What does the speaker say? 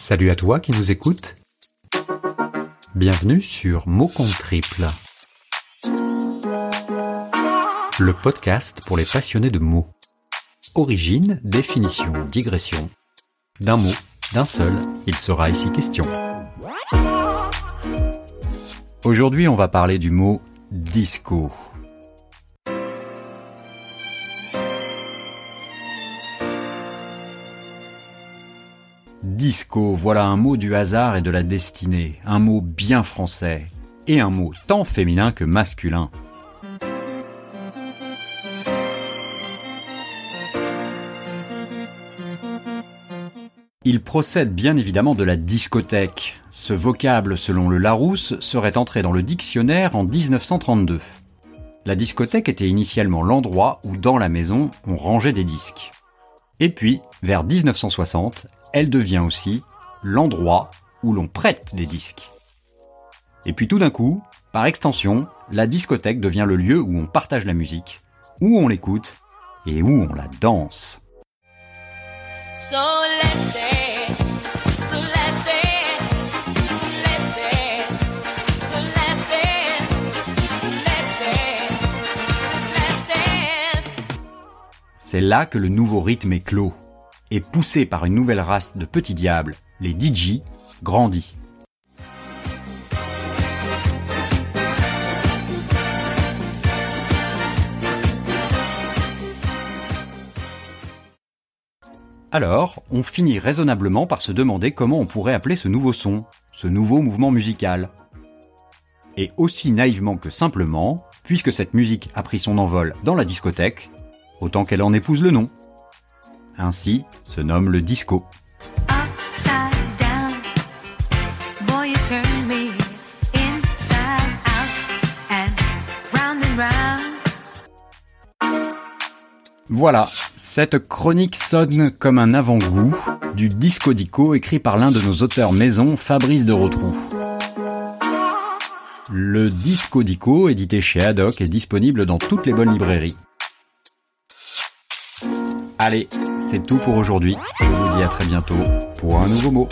Salut à toi qui nous écoutes. Bienvenue sur Mots compte triple. Le podcast pour les passionnés de mots. Origine, définition, digression. D'un mot, d'un seul, il sera ici question. Aujourd'hui, on va parler du mot disco. Disco, voilà un mot du hasard et de la destinée, un mot bien français, et un mot tant féminin que masculin. Il procède bien évidemment de la discothèque. Ce vocable, selon le Larousse, serait entré dans le dictionnaire en 1932. La discothèque était initialement l'endroit où, dans la maison, on rangeait des disques. Et puis, vers 1960, elle devient aussi l'endroit où l'on prête des disques. Et puis tout d'un coup, par extension, la discothèque devient le lieu où on partage la musique, où on l'écoute et où on la danse. C'est là que le nouveau rythme est clos et poussé par une nouvelle race de petits diables, les DJ, grandit. Alors, on finit raisonnablement par se demander comment on pourrait appeler ce nouveau son, ce nouveau mouvement musical. Et aussi naïvement que simplement, puisque cette musique a pris son envol dans la discothèque, autant qu'elle en épouse le nom. Ainsi se nomme le disco. Voilà, cette chronique sonne comme un avant-goût du disco dico écrit par l'un de nos auteurs maison, Fabrice de Rotrou. Le disco dico, édité chez Haddock, est disponible dans toutes les bonnes librairies. Allez, c'est tout pour aujourd'hui. Je vous dis à très bientôt pour un nouveau mot.